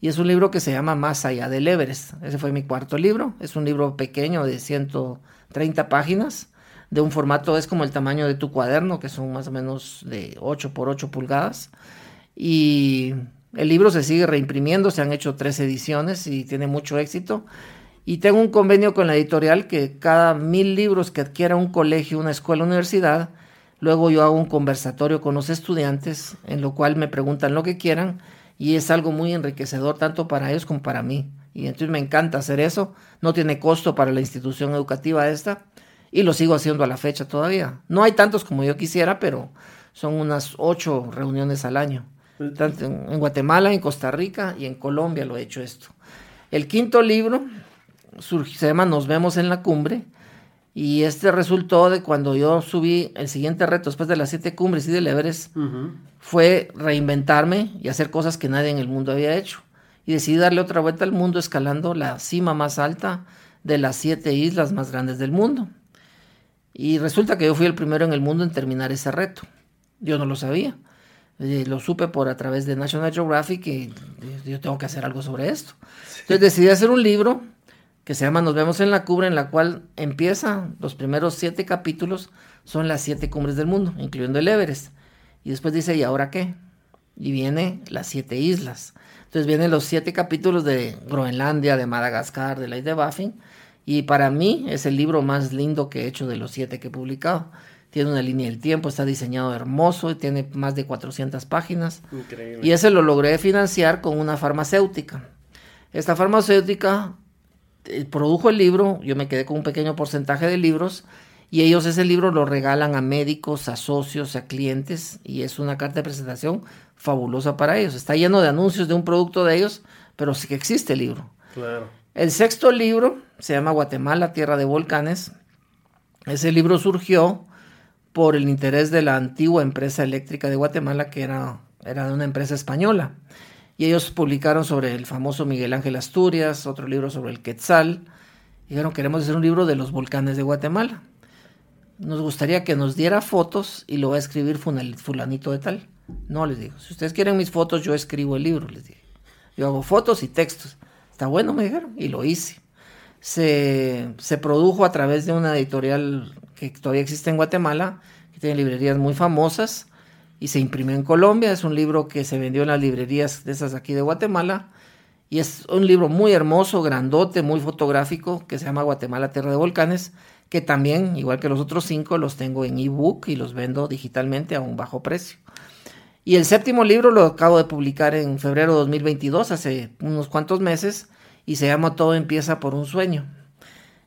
y es un libro que se llama Más allá del Everest. Ese fue mi cuarto libro, es un libro pequeño de 130 páginas de un formato, es como el tamaño de tu cuaderno, que son más o menos de 8 por 8 pulgadas. Y El libro se sigue reimprimiendo, se han hecho tres ediciones y tiene mucho éxito. Y tengo un convenio con la editorial que cada mil libros que adquiera un colegio, una escuela, universidad, luego yo hago un conversatorio con los estudiantes, en lo cual me preguntan lo que quieran y es algo muy enriquecedor tanto para ellos como para mí. Y entonces me encanta hacer eso, no tiene costo para la institución educativa esta y lo sigo haciendo a la fecha todavía. No hay tantos como yo quisiera, pero son unas ocho reuniones al año. Tanto en Guatemala, en Costa Rica y en Colombia lo he hecho esto. El quinto libro se llama Nos vemos en la cumbre. Y este resultó de cuando yo subí el siguiente reto después de las siete cumbres y del Everest, fue reinventarme y hacer cosas que nadie en el mundo había hecho. Y decidí darle otra vuelta al mundo escalando la cima más alta de las siete islas más grandes del mundo. Y resulta que yo fui el primero en el mundo en terminar ese reto. Yo no lo sabía. Eh, lo supe por a través de National Geographic y yo tengo que hacer algo sobre esto. Entonces decidí hacer un libro que se llama Nos vemos en la cumbre, en la cual empieza los primeros siete capítulos, son las siete cumbres del mundo, incluyendo el Everest. Y después dice, ¿y ahora qué? Y viene las siete islas. Entonces vienen los siete capítulos de Groenlandia, de Madagascar, de la isla de Baffin. Y para mí es el libro más lindo que he hecho de los siete que he publicado. Tiene una línea del tiempo, está diseñado hermoso y tiene más de 400 páginas. Increíble. Y ese lo logré financiar con una farmacéutica. Esta farmacéutica produjo el libro, yo me quedé con un pequeño porcentaje de libros y ellos ese libro lo regalan a médicos, a socios, a clientes y es una carta de presentación fabulosa para ellos. Está lleno de anuncios de un producto de ellos, pero sí que existe el libro. El sexto libro se llama Guatemala, Tierra de Volcanes. Ese libro surgió por el interés de la antigua empresa eléctrica de Guatemala, que era, era de una empresa española y ellos publicaron sobre el famoso Miguel Ángel Asturias, otro libro sobre el Quetzal. Dijeron, queremos hacer un libro de los volcanes de Guatemala. Nos gustaría que nos diera fotos y lo va a escribir fulanito de tal. No, les digo, si ustedes quieren mis fotos, yo escribo el libro, les dije. Yo hago fotos y textos. Está bueno, me dijeron, y lo hice. Se, se produjo a través de una editorial que todavía existe en Guatemala, que tiene librerías muy famosas, y se imprimió en Colombia. Es un libro que se vendió en las librerías de esas aquí de Guatemala. Y es un libro muy hermoso, grandote, muy fotográfico, que se llama Guatemala Tierra de Volcanes, que también, igual que los otros cinco, los tengo en ebook y los vendo digitalmente a un bajo precio. Y el séptimo libro lo acabo de publicar en febrero de 2022, hace unos cuantos meses, y se llama Todo empieza por un sueño.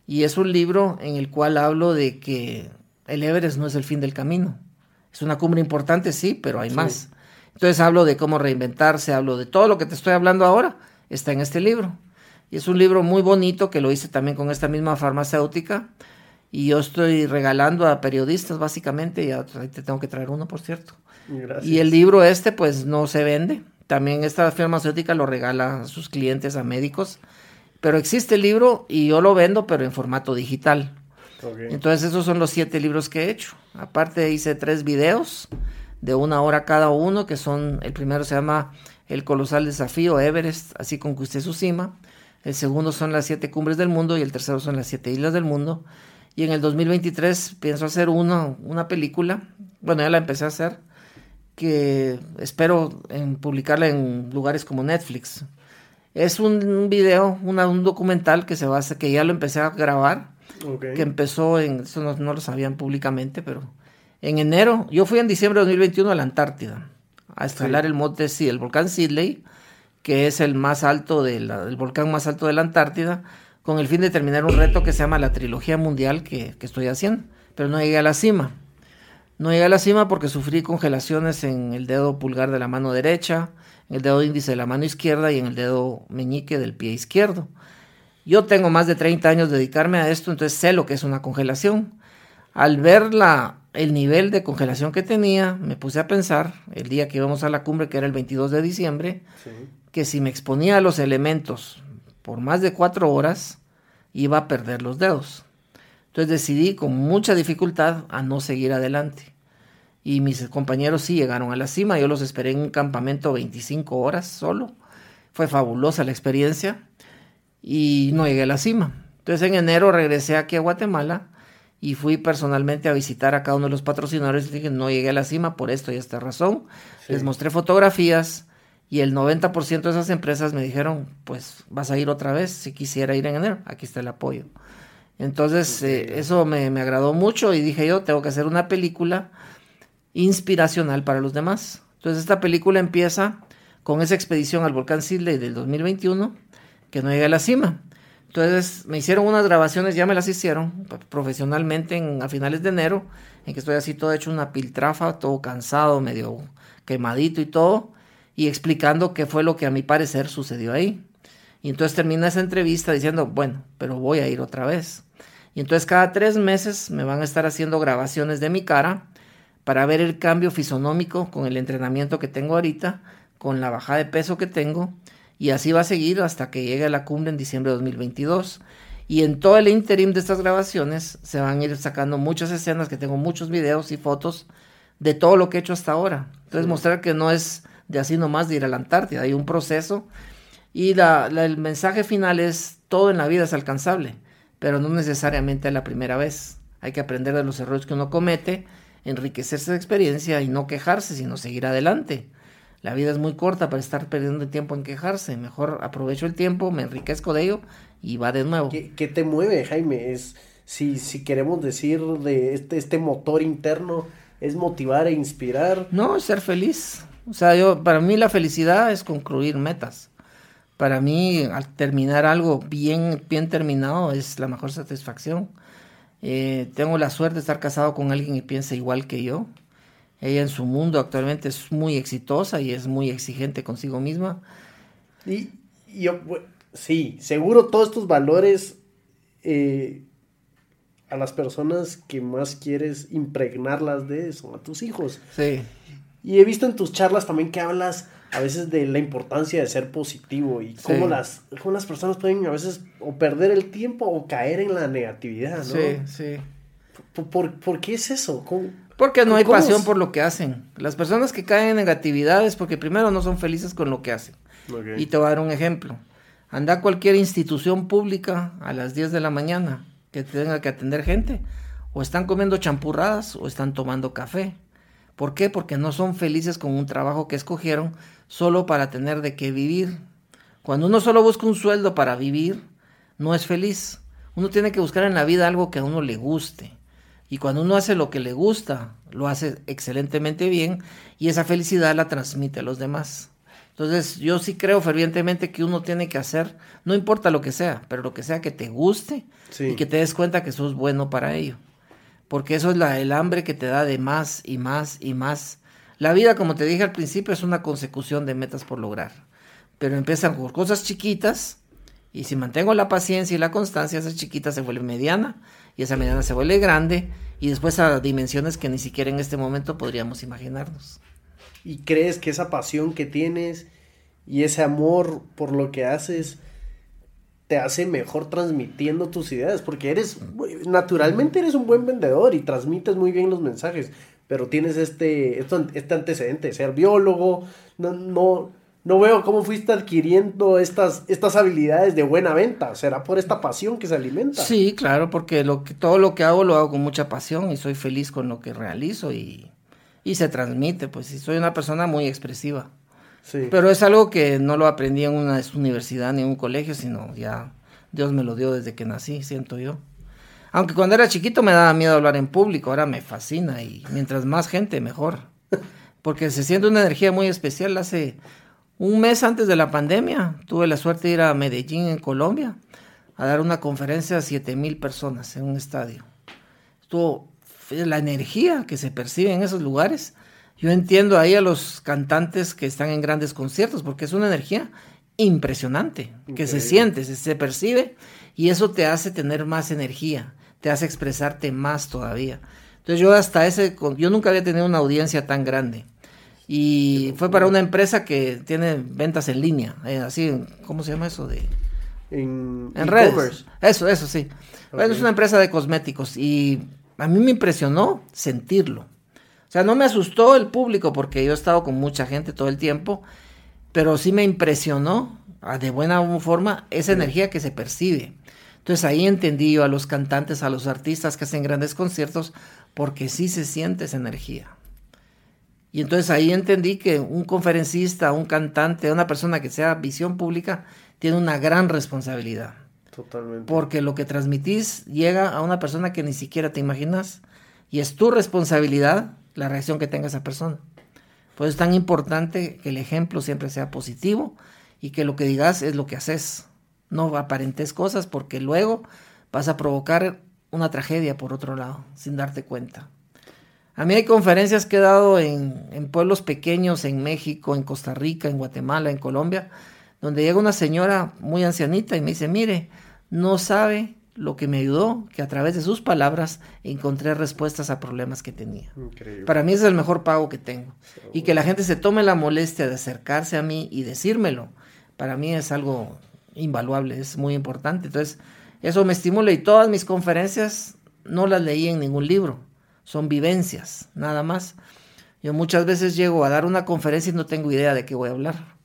Y es un libro en el cual hablo de que el Everest no es el fin del camino es una cumbre importante, sí, pero hay más. Entonces hablo de cómo reinventarse, hablo de todo lo que te estoy hablando ahora, está en este libro. Y es un libro muy bonito que lo hice también con esta misma farmacéutica. Y yo estoy regalando a periodistas básicamente, y ahí te tengo que traer uno, por cierto. Gracias. Y el libro este pues no se vende. También esta farmacéutica lo regala a sus clientes, a médicos. Pero existe el libro y yo lo vendo, pero en formato digital. Entonces esos son los siete libros que he hecho. Aparte hice tres videos de una hora cada uno, que son, el primero se llama El colosal desafío Everest, así conquisté su cima. El segundo son las siete cumbres del mundo y el tercero son las siete islas del mundo. Y en el 2023 pienso hacer una, una película, bueno ya la empecé a hacer, que espero en publicarla en lugares como Netflix. Es un, video, un documental que se va a hacer, que ya lo empecé a grabar que empezó en, eso no, lo sabían públicamente, pero en enero, yo fui en diciembre de 2021 a la Antártida, a escalar el monte sí, el volcán Sidley, que es el más alto de el volcán más alto de la Antártida, con el fin de terminar un reto que se llama la trilogía mundial que, que estoy haciendo, pero no llegué a la cima. No llegué a la cima porque sufrí congelaciones en el dedo pulgar de la mano derecha, en el dedo índice de la mano izquierda y en el dedo meñique del pie izquierdo. Yo tengo más de 30 años de dedicarme a esto, entonces sé lo que es una congelación. Al ver la, el nivel de congelación que tenía, me puse a pensar, el día que íbamos a la cumbre, que era el 22 de diciembre, que si me exponía a los elementos por más de cuatro horas, iba a perder los dedos. Entonces decidí con mucha dificultad a no seguir adelante. Y mis compañeros sí llegaron a la cima, yo los esperé en un campamento 25 horas solo. Fue fabulosa la experiencia y no llegué a la cima. Entonces en enero regresé aquí a Guatemala y fui personalmente a visitar a cada uno de los patrocinadores y dije, no llegué a la cima por esto y esta razón. Les mostré fotografías y el 90% de esas empresas me dijeron, pues vas a ir otra vez si quisiera ir en enero, aquí está el apoyo. Entonces eh, eso me, me, agradó mucho y dije yo, tengo que hacer una película inspiracional para los demás. Entonces esta película empieza con esa expedición al volcán Sidley del 2021 que no llega a la cima. Entonces me hicieron unas grabaciones, ya me las hicieron profesionalmente en, a finales de enero, en que estoy así todo hecho una piltrafa, todo cansado, medio quemadito y todo y explicando qué fue lo que a mi parecer sucedió ahí. Y entonces termina esa entrevista diciendo, bueno, pero voy a ir otra vez. Y entonces cada tres meses me van a estar haciendo grabaciones de mi cara para ver el cambio fisonómico con el entrenamiento que tengo ahorita, con la bajada de peso que tengo, y así va a seguir hasta que llegue a la cumbre en diciembre de 2022. Y en todo el interim de estas grabaciones se van a ir sacando muchas escenas, que tengo muchos videos y fotos de todo lo que he hecho hasta ahora. Entonces mostrar que no es de así nomás de ir a la Antártida. Hay un proceso y la, el mensaje final es todo en la vida es alcanzable, pero no necesariamente la primera vez. Hay que aprender de los errores que uno comete, enriquecerse de experiencia y no quejarse, sino seguir adelante. La vida es muy corta para estar perdiendo tiempo en quejarse. Mejor aprovecho el tiempo, me enriquezco de ello y va de nuevo. ¿Qué, te mueve, Jaime? Es si, si queremos decir de este, este motor interno, es motivar e inspirar. No, es ser feliz. O sea, yo, para mí la felicidad es concluir metas. Para mí, al terminar algo bien, bien terminado es la mejor satisfacción. Eh, tengo la suerte de estar casado con alguien que piensa igual que yo. Ella en su mundo actualmente es muy exitosa y es muy exigente consigo misma. Y yo, sí, seguro todos estos valores eh, a las personas que más quieres impregnarlas de eso, a tus hijos. Sí. Y he visto en tus charlas también que hablas a veces de la importancia de ser positivo y cómo, las, cómo las personas pueden a veces o perder el tiempo o caer en la negatividad, ¿no? Sí, sí. ¿Por, qué es eso? Porque no hay pasión por lo que hacen. Las personas que caen en negatividad es porque primero no son felices con lo que hacen. Y te voy a dar un ejemplo. Anda a cualquier institución pública a las 10 de la mañana que tenga que atender gente. O están comiendo champurradas o están tomando café. ¿Por qué? Porque no son felices con un trabajo que escogieron solo para tener de qué vivir. Cuando uno solo busca un sueldo para vivir, no es feliz. Uno tiene que buscar en la vida algo que a uno le guste. Y cuando uno hace lo que le gusta, lo hace excelentemente bien y esa felicidad la transmite a los demás. Entonces yo sí creo fervientemente que uno tiene que hacer, no importa lo que sea, pero lo que sea que te guste y que te des cuenta que sos bueno para ello porque eso es la, el hambre que te da de más y más y más. La vida, como te dije al principio, es una consecución de metas por lograr, pero empiezan por cosas chiquitas y si mantengo la paciencia y la constancia, esa chiquita se vuelve mediana y esa mediana se vuelve grande y después a dimensiones que ni siquiera en este momento podríamos imaginarnos. ¿Y crees que esa pasión que tienes y ese amor por lo que haces te hace mejor transmitiendo tus ideas, porque eres, naturalmente eres un buen vendedor y transmites muy bien los mensajes, pero tienes este, este antecedente de ser biólogo, no, no, no veo cómo fuiste adquiriendo estas, estas habilidades de buena venta, será por esta pasión que se alimenta. Sí, claro, porque lo que, todo lo que hago lo hago con mucha pasión y soy feliz con lo que realizo y, y se transmite, pues soy una persona muy expresiva. Pero es algo que no lo aprendí en una universidad ni en un colegio, sino ya Dios me lo dio desde que nací, siento yo. Aunque cuando era chiquito me daba miedo hablar en público, ahora me fascina y mientras más gente, mejor. Porque se siente una energía muy especial. Hace un mes antes de la pandemia tuve la suerte de ir a Medellín, en Colombia, a dar una conferencia a siete mil personas en un estadio. Estuvo la energía que se percibe en esos lugares yo entiendo ahí a los cantantes que están en grandes conciertos porque es una energía impresionante que se siente, se, percibe y eso te hace tener más energía, te hace expresarte más todavía. Entonces yo hasta ese, yo nunca había tenido una audiencia tan grande y fue para una empresa que tiene ventas en línea, eh, así, ¿cómo se llama eso? De, en, redes. Eso, eso sí. es una empresa de cosméticos y a mí me impresionó sentirlo. O sea, no me asustó el público porque yo he estado con mucha gente todo el tiempo, pero sí me impresionó ah, de buena forma esa energía que se percibe. Entonces ahí entendí yo a los cantantes, a los artistas que hacen grandes conciertos, porque sí se siente esa energía. Y entonces ahí entendí que un conferencista, un cantante, una persona que sea visión pública, tiene una gran responsabilidad. Totalmente. Porque lo que transmitís llega a una persona que ni siquiera te imaginas. Y es tu responsabilidad la reacción que tenga esa persona. Por eso es tan importante que el ejemplo siempre sea positivo y que lo que digas es lo que haces. No aparentes cosas porque luego vas a provocar una tragedia por otro lado, sin darte cuenta. A mí hay conferencias que he dado en, en, pueblos pequeños, en México, en Costa Rica, en Guatemala, en Colombia, donde llega una señora muy ancianita y me dice, mire, no sabe lo que me ayudó, que a través de sus palabras encontré respuestas a problemas que tenía. Increíble. Para mí es el mejor pago que tengo. Y que la gente se tome la molestia de acercarse a mí y decírmelo, para mí es algo invaluable, es muy importante. Entonces, eso me estimula y todas mis conferencias no las leí en ningún libro, son vivencias, nada más. Yo muchas veces llego a dar una conferencia y no tengo idea de qué voy a hablar,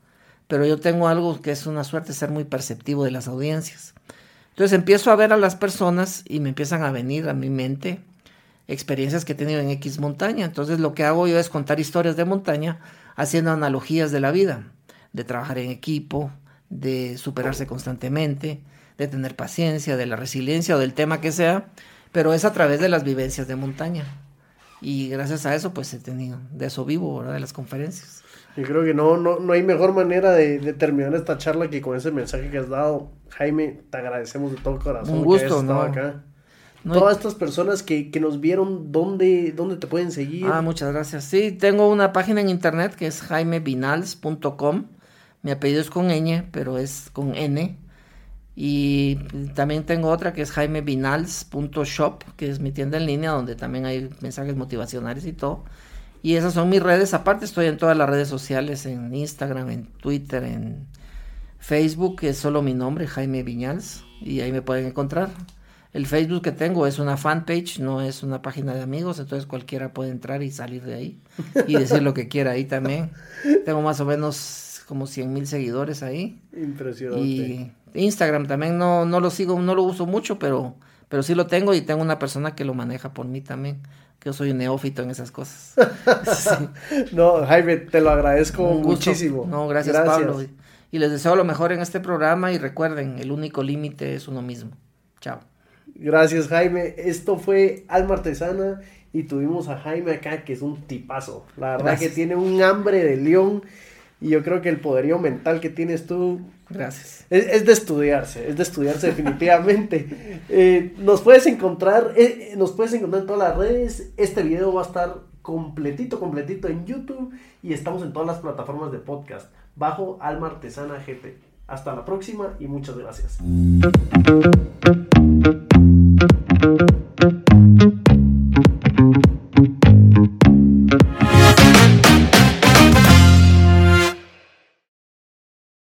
pero yo tengo algo que es una suerte ser muy perceptivo de las audiencias. Entonces empiezo a ver a las personas y me empiezan a venir a mi mente experiencias que he tenido en X montaña. Entonces lo que hago yo es contar historias de montaña haciendo analogías de la vida, de trabajar en equipo, de superarse constantemente, de tener paciencia, de la resiliencia o del tema que sea, pero es a través de las vivencias de montaña. Y gracias a eso, pues he tenido, de eso vivo, ¿verdad? De las conferencias. Yo creo que no, no, no hay mejor manera de, de, terminar esta charla que con ese mensaje que has dado. Jaime, te agradecemos de todo corazón. Un gusto, que hayas estado ¿no? acá. No, Todas estas personas que, que nos vieron, ¿dónde, ¿dónde te pueden seguir? Ah, muchas gracias. Sí, tengo una página en internet que es jaimevinals.com. Mi apellido es con ñ, pero es con n. Y también tengo otra que es jaimevinals.shop, que es mi tienda en línea donde también hay mensajes motivacionales y todo. Y esas son mis redes. Aparte estoy en todas las redes sociales, en Instagram, en Twitter, en Facebook, que es solo mi nombre, Jaime Viñals, y ahí me pueden encontrar. El Facebook que tengo es una fanpage, no es una página de amigos, entonces cualquiera puede entrar y salir de ahí y decir lo que quiera ahí también. (laughs) Tengo más o menos como 100 mil seguidores ahí. Impresionante. Y Instagram también no, no lo sigo, no lo uso mucho, pero, pero sí lo tengo y tengo una persona que lo maneja por mí también. Que yo soy un neófito en esas cosas. Sí. (laughs) No, Jaime, te lo agradezco muchísimo. No, gracias, Pablo. Y, y les deseo lo mejor en este programa y recuerden, el único límite es uno mismo. Chao. Gracias, Jaime. Esto fue Alma Artesana y tuvimos a Jaime acá, que es un tipazo. La verdad Gracias. que tiene un hambre de león y yo creo que el poderío mental que tienes tú Gracias. Es, de estudiarse, es de estudiarse definitivamente. (laughs) Eh, nos puedes encontrar, eh, eh, nos puedes encontrar en todas las redes. Este video va a estar completito, completito en YouTube y estamos en todas las plataformas de podcast bajo Alma Artesana GP. Hasta la próxima y muchas gracias.